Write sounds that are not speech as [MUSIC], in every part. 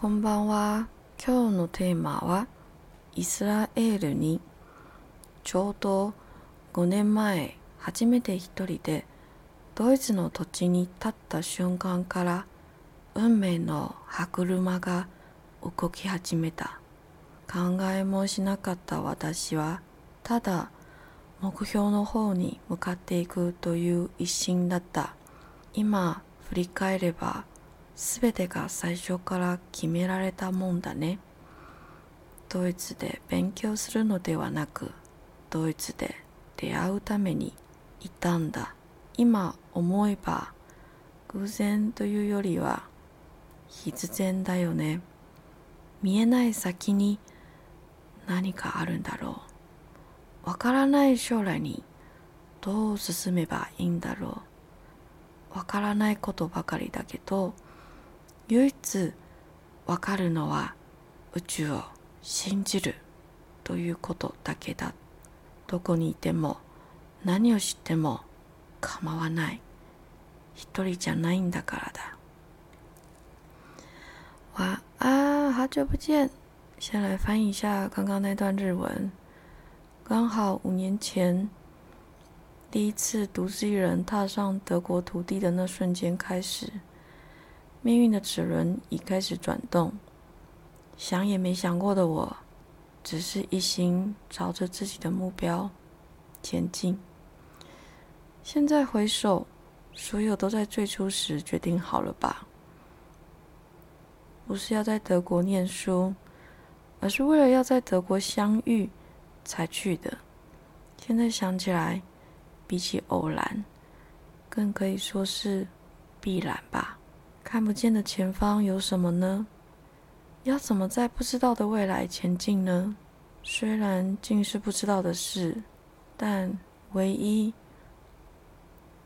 こんばんは。今日のテーマはイスラエルにちょうど5年前初めて一人でドイツの土地に立った瞬間から運命の歯車が動き始めた。考えもしなかった私はただ目標の方に向かっていくという一心だった。今振り返れば全てが最初から決められたもんだね。ドイツで勉強するのではなく、ドイツで出会うためにいたんだ。今思えば偶然というよりは必然だよね。見えない先に何かあるんだろう。わからない将来にどう進めばいいんだろう。わからないことばかりだけど、唯一わかるのは宇宙を信じるということだけだ。どこにいても何を知っても構わない。一人じゃないんだからだ。晚安，好久不见。先来翻译一下刚刚那段日文。刚好五年前，第一次独自一人踏上德国土地的那瞬间开始，命运的齿轮已开始转动。想也没想过的我，只是一心朝着自己的目标前进。现在回首，所有都在最初时决定好了吧？不是要在德国念书，而是为了要在德国相遇才去的。现在想起来，比起偶然，更可以说是必然吧。看不见的前方有什么呢？要怎么在不知道的未来前进呢？虽然尽是不知道的事，但唯一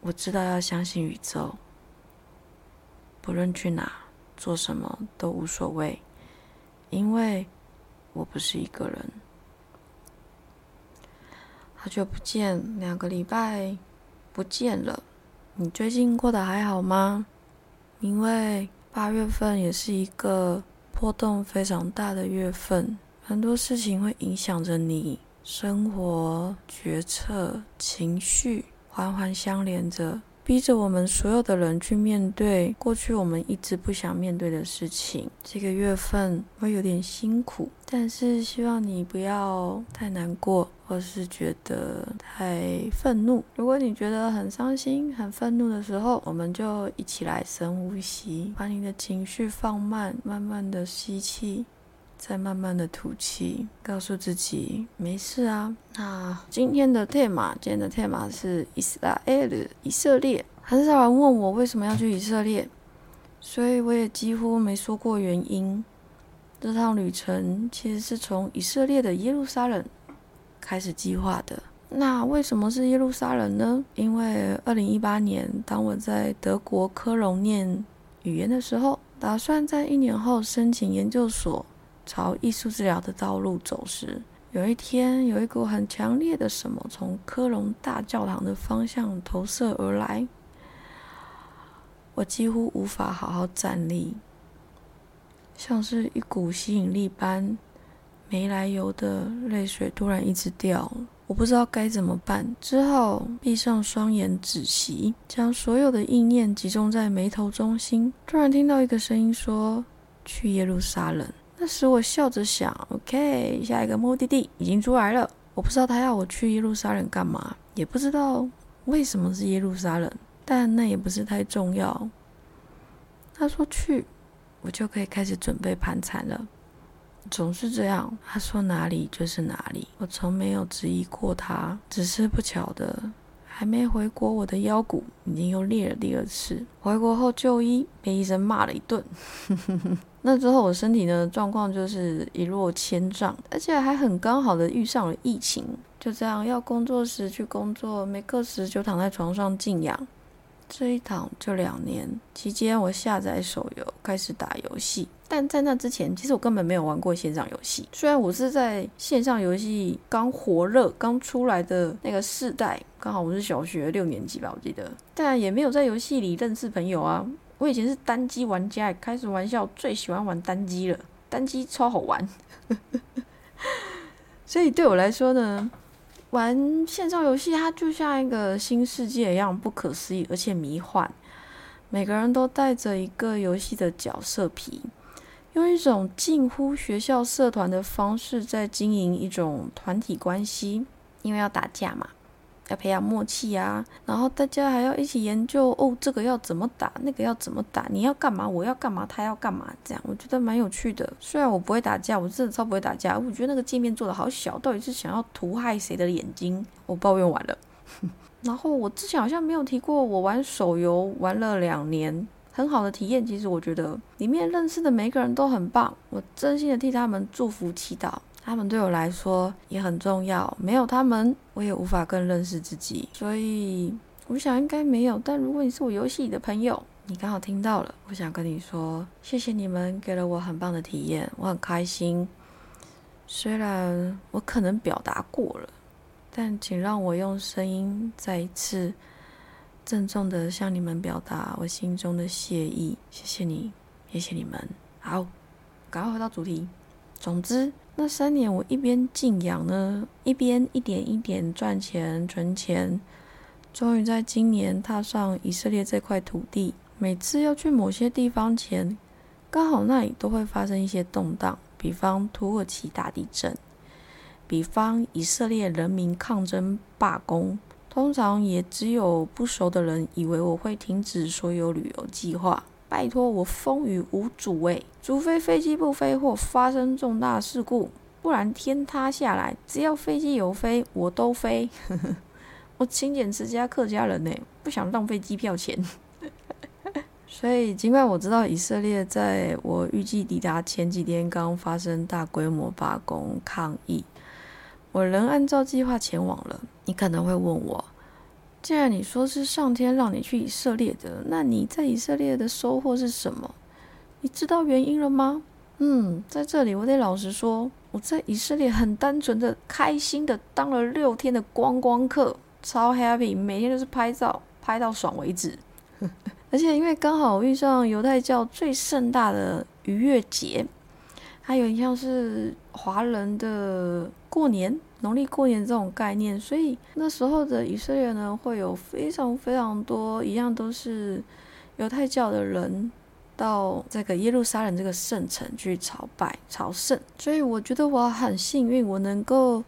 我知道要相信宇宙。不论去哪，做什么都无所谓，因为我不是一个人。好久不见，两个礼拜不见了，你最近过得还好吗？因为八月份也是一个波动非常大的月份，很多事情会影响着你生活、决策、情绪，环环相连着。逼着我们所有的人去面对过去我们一直不想面对的事情。这个月份会有点辛苦，但是希望你不要太难过，或是觉得太愤怒。如果你觉得很伤心、很愤怒的时候，我们就一起来深呼吸，把你的情绪放慢，慢慢的吸气。再慢慢的吐气，告诉自己没事啊。那今天的 tema，今天的 tema 是以色列，以色列。很少人问我为什么要去以色列，所以我也几乎没说过原因。这趟旅程其实是从以色列的耶路撒冷开始计划的。那为什么是耶路撒冷呢？因为二零一八年，当我在德国科隆念语言的时候，打算在一年后申请研究所。朝艺术治疗的道路走时，有一天，有一股很强烈的什么从科隆大教堂的方向投射而来，我几乎无法好好站立，像是一股吸引力般，没来由的泪水突然一直掉，我不知道该怎么办，之后闭上双眼止息，将所有的意念集中在眉头中心，突然听到一个声音说：“去耶路撒冷。”那时我笑着想：“OK，下一个目的地已经出来了。我不知道他要我去耶路撒冷干嘛，也不知道为什么是耶路撒冷，但那也不是太重要。他说去，我就可以开始准备盘缠了。总是这样，他说哪里就是哪里，我从没有质疑过他。只是不巧的，还没回国，我的腰骨已经又裂了第二次。回国后就医，被医生骂了一顿。”那之后，我身体的状况就是一落千丈，而且还很刚好的遇上了疫情。就这样，要工作时去工作，没课时就躺在床上静养。这一躺就两年，期间我下载手游，开始打游戏。但在那之前，其实我根本没有玩过线上游戏。虽然我是在线上游戏刚火热、刚出来的那个世代，刚好我是小学六年级吧，我记得，但也没有在游戏里认识朋友啊。我以前是单机玩家，开始玩笑最喜欢玩单机了，单机超好玩。[LAUGHS] 所以对我来说呢，玩线上游戏它就像一个新世界一样不可思议，而且迷幻。每个人都带着一个游戏的角色皮，用一种近乎学校社团的方式在经营一种团体关系，因为要打架嘛。要培养默契啊，然后大家还要一起研究哦，这个要怎么打，那个要怎么打，你要干嘛，我要干嘛，他要干嘛，这样我觉得蛮有趣的。虽然我不会打架，我真的超不会打架，我觉得那个界面做的好小，到底是想要图害谁的眼睛？我抱怨完了。然后我之前好像没有提过，我玩手游玩了两年，很好的体验。其实我觉得里面认识的每一个人都很棒，我真心的替他们祝福祈祷。他们对我来说也很重要，没有他们，我也无法更认识自己。所以我想应该没有。但如果你是我游戏里的朋友，你刚好听到了，我想跟你说，谢谢你们给了我很棒的体验，我很开心。虽然我可能表达过了，但请让我用声音再一次郑重的向你们表达我心中的谢意。谢谢你，谢谢你们。好，赶快回到主题。总之。那三年，我一边静养呢，一边一点一点赚钱存钱，终于在今年踏上以色列这块土地。每次要去某些地方前，刚好那里都会发生一些动荡，比方土耳其大地震，比方以色列人民抗争罢工。通常也只有不熟的人以为我会停止所有旅游计划。拜托，我风雨无阻诶，除非飞机不飞或发生重大事故，不然天塌下来，只要飞机有飞，我都飞。[LAUGHS] 我勤俭持家客家人呢，不想浪费机票钱。[LAUGHS] 所以，尽管我知道以色列在我预计抵达前几天刚发生大规模罢工抗议，我仍按照计划前往了。你可能会问我。既然你说是上天让你去以色列的，那你在以色列的收获是什么？你知道原因了吗？嗯，在这里我得老实说，我在以色列很单纯的、开心的当了六天的观光客，超 happy，每天都是拍照，拍到爽为止。[LAUGHS] 而且因为刚好遇上犹太教最盛大的逾越节，还有点像是华人的过年。农历过年这种概念，所以那时候的以色列呢，会有非常非常多一样都是犹太教的人到这个耶路撒冷这个圣城去朝拜朝圣。所以我觉得我很幸运，我能够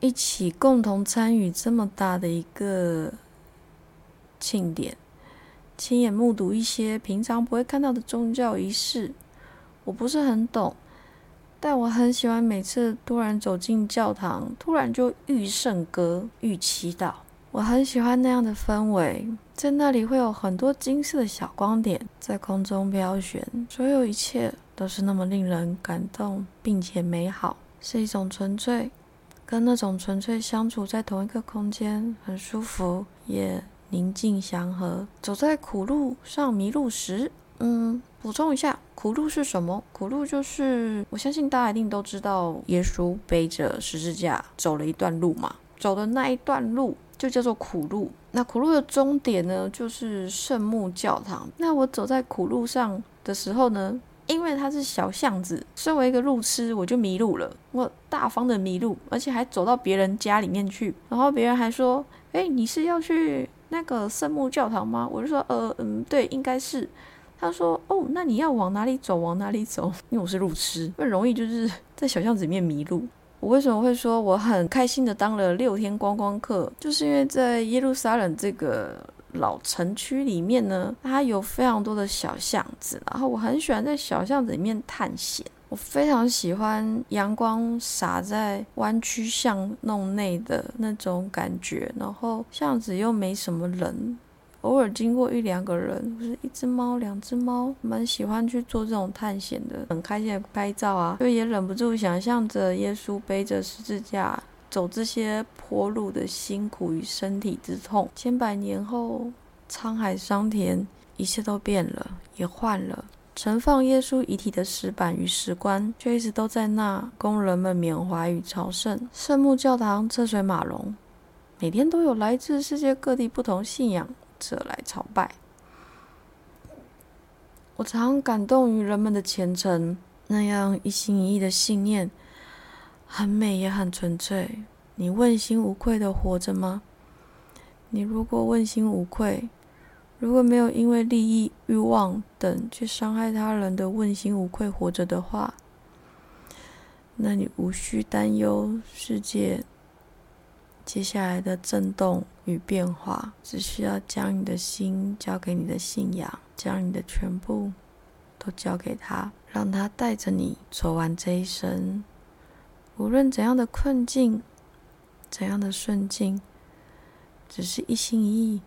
一起共同参与这么大的一个庆典，亲眼目睹一些平常不会看到的宗教仪式。我不是很懂。但我很喜欢每次突然走进教堂，突然就遇圣歌、遇祈祷。我很喜欢那样的氛围，在那里会有很多金色的小光点在空中飘旋，所有一切都是那么令人感动，并且美好，是一种纯粹，跟那种纯粹相处在同一个空间，很舒服，也宁静祥和。走在苦路上迷路时，嗯，补充一下。苦路是什么？苦路就是我相信大家一定都知道，耶稣背着十字架走了一段路嘛，走的那一段路就叫做苦路。那苦路的终点呢，就是圣墓教堂。那我走在苦路上的时候呢，因为它是小巷子，身为一个路痴，我就迷路了。我大方的迷路，而且还走到别人家里面去，然后别人还说：“哎，你是要去那个圣墓教堂吗？”我就说：“呃，嗯，对，应该是。”他说：“哦，那你要往哪里走？往哪里走？[LAUGHS] 因为我是路痴，很容易就是 [LAUGHS] 在小巷子里面迷路。我为什么会说我很开心的当了六天观光客？就是因为在耶路撒冷这个老城区里面呢，它有非常多的小巷子，然后我很喜欢在小巷子里面探险。我非常喜欢阳光洒在弯曲巷弄内的那种感觉，然后巷子又没什么人。”偶尔经过一两个人，或是一只猫、两只猫，蛮喜欢去做这种探险的，很开心的拍照啊，就也忍不住想象着耶稣背着十字架走这些坡路的辛苦与身体之痛。千百年后，沧海桑田，一切都变了，也换了。盛放耶稣遗体的石板与石棺，却一直都在那，供人们缅怀与朝圣。圣母教堂车水马龙，每天都有来自世界各地不同信仰。者来朝拜。我常感动于人们的虔诚，那样一心一意的信念，很美也很纯粹。你问心无愧的活着吗？你如果问心无愧，如果没有因为利益、欲望等去伤害他人的问心无愧活着的话，那你无需担忧世界接下来的震动与变化，只需要将你的心交给你的信仰，将你的全部都交给他，让他带着你走完这一生。无论怎样的困境，怎样的顺境，只是一心一意。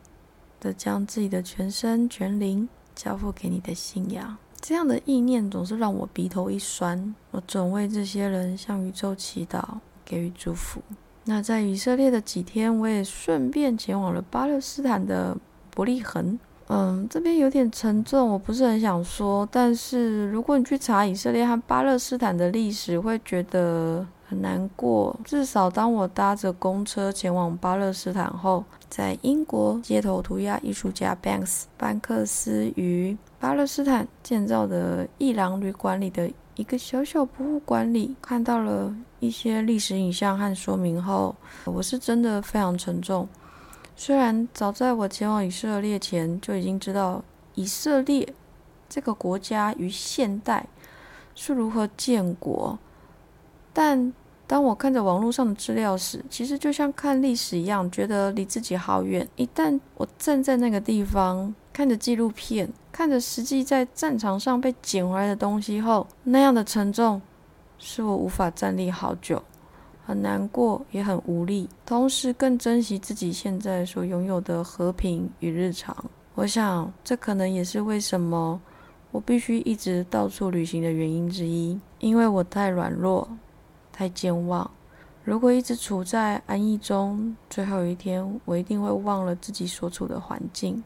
的将自己的全身全灵交付给你的信仰，这样的意念总是让我鼻头一酸。我总为这些人向宇宙祈祷，给予祝福。那在以色列的几天，我也顺便前往了巴勒斯坦的伯利恒。嗯，这边有点沉重，我不是很想说。但是如果你去查以色列和巴勒斯坦的历史，会觉得。很难过。至少当我搭着公车前往巴勒斯坦后，在英国街头涂鸦艺术家 Banks 班克斯于巴勒斯坦建造的伊朗旅馆里的一个小小博物馆里，看到了一些历史影像和说明后，我是真的非常沉重。虽然早在我前往以色列前就已经知道以色列这个国家于现代是如何建国，但。当我看着网络上的资料时，其实就像看历史一样，觉得离自己好远。一旦我站在那个地方，看着纪录片，看着实际在战场上被捡回来的东西后，那样的沉重，是我无法站立好久，很难过，也很无力，同时更珍惜自己现在所拥有的和平与日常。我想，这可能也是为什么我必须一直到处旅行的原因之一，因为我太软弱。太健忘，如果一直处在安逸中，最后一天我一定会忘了自己所处的环境，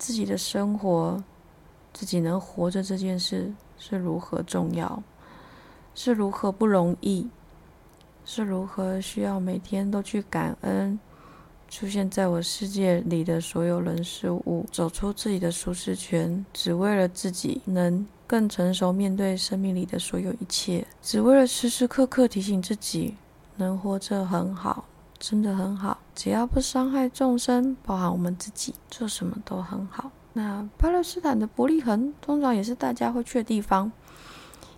自己的生活，自己能活着这件事是如何重要，是如何不容易，是如何需要每天都去感恩出现在我世界里的所有人事物，走出自己的舒适圈，只为了自己能。更成熟面对生命里的所有一切，只为了时时刻刻提醒自己能活着很好，真的很好。只要不伤害众生，包含我们自己，做什么都很好。那巴勒斯坦的伯利恒通常也是大家会去的地方，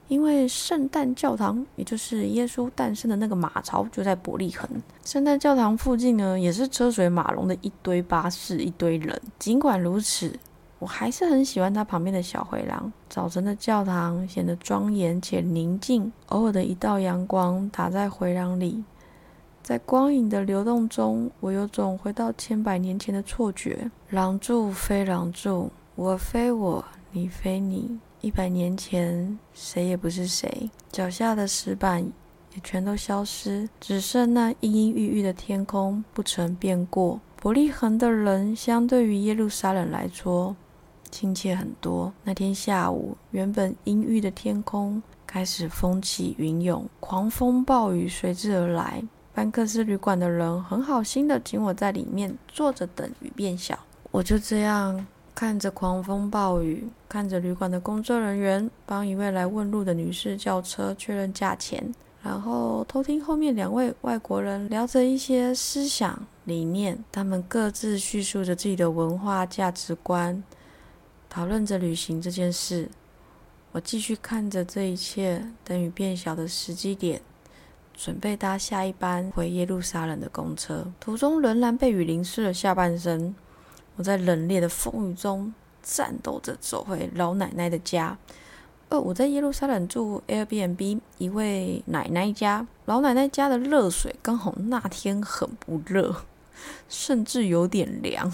因为圣诞教堂，也就是耶稣诞生的那个马槽就在伯利恒。圣诞教堂附近呢，也是车水马龙的一堆巴士，一堆人。尽管如此。我还是很喜欢它旁边的小回廊。早晨的教堂显得庄严且宁静，偶尔的一道阳光打在回廊里，在光影的流动中，我有种回到千百年前的错觉。廊柱非廊柱，我非我，你非你。一百年前，谁也不是谁。脚下的石板也全都消失，只剩那阴阴郁郁的天空不曾变过。伯利恒的人，相对于耶路撒冷来说，亲切很多。那天下午，原本阴郁的天空开始风起云涌，狂风暴雨随之而来。班克斯旅馆的人很好心的请我在里面坐着等雨变小。我就这样看着狂风暴雨，看着旅馆的工作人员帮一位来问路的女士叫车确认价钱，然后偷听后面两位外国人聊着一些思想理念，他们各自叙述着自己的文化价值观。讨论着旅行这件事，我继续看着这一切，等雨变小的时机点，准备搭下一班回耶路撒冷的公车。途中仍然被雨淋湿了下半身，我在冷冽的风雨中战斗着走回老奶奶的家。呃，我在耶路撒冷住 Airbnb 一位奶奶家，老奶奶家的热水刚好那天很不热，甚至有点凉。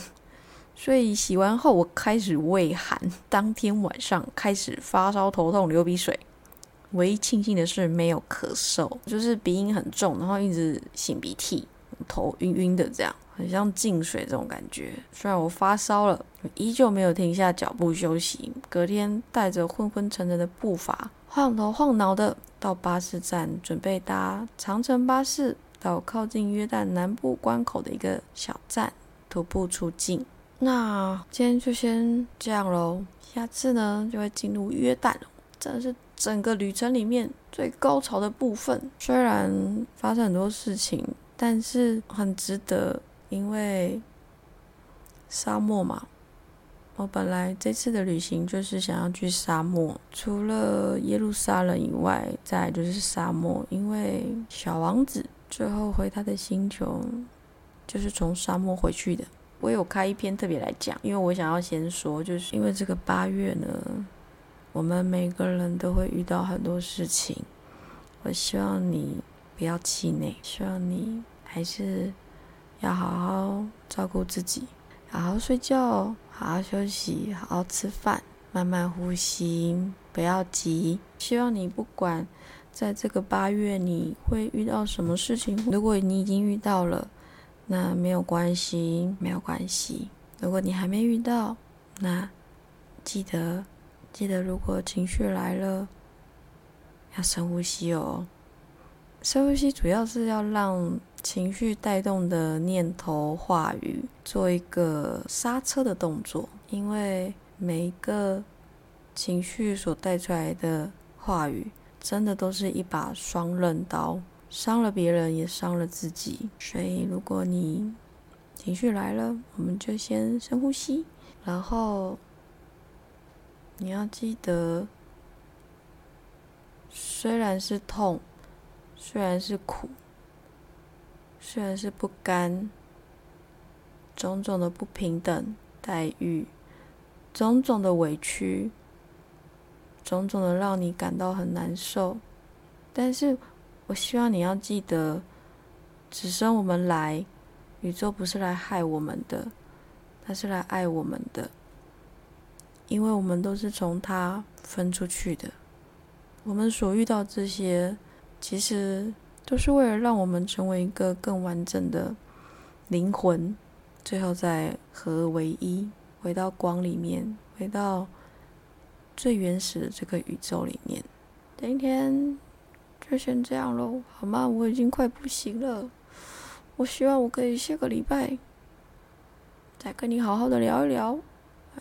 所以洗完后，我开始畏寒。当天晚上开始发烧、头痛、流鼻水。唯一庆幸的是没有咳嗽，就是鼻音很重，然后一直擤鼻涕，头晕晕的，这样很像进水这种感觉。虽然我发烧了，依旧没有停下脚步休息。隔天带着昏昏沉沉的步伐，晃头晃脑的到巴士站，准备搭长城巴士到靠近约旦南部关口的一个小站，徒步出境。那今天就先这样喽，下次呢就会进入约旦，真的是整个旅程里面最高潮的部分。虽然发生很多事情，但是很值得，因为沙漠嘛。我本来这次的旅行就是想要去沙漠，除了耶路撒冷以外，再就是沙漠，因为小王子最后回他的星球就是从沙漠回去的。我有开一篇特别来讲，因为我想要先说，就是因为这个八月呢，我们每个人都会遇到很多事情。我希望你不要气馁，希望你还是要好好照顾自己，好好睡觉，好好休息，好好吃饭，慢慢呼吸，不要急。希望你不管在这个八月你会遇到什么事情，如果你已经遇到了。那没有关系，没有关系。如果你还没遇到，那记得记得，如果情绪来了，要深呼吸哦。深呼吸主要是要让情绪带动的念头、话语做一个刹车的动作，因为每一个情绪所带出来的话语，真的都是一把双刃刀。伤了别人，也伤了自己。所以，如果你情绪来了，我们就先深呼吸，然后你要记得，虽然是痛，虽然是苦，虽然是不甘，种种的不平等待遇，种种的委屈，种种的让你感到很难受，但是。我希望你要记得，只生我们来，宇宙不是来害我们的，它是来爱我们的，因为我们都是从它分出去的。我们所遇到这些，其实都是为了让我们成为一个更完整的灵魂，最后再合而为一，回到光里面，回到最原始的这个宇宙里面。今天。就先这样喽，好吗？我已经快不行了。我希望我可以下个礼拜再跟你好好的聊一聊。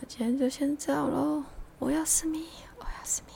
那今天就先这样喽，我要思密，我要思密。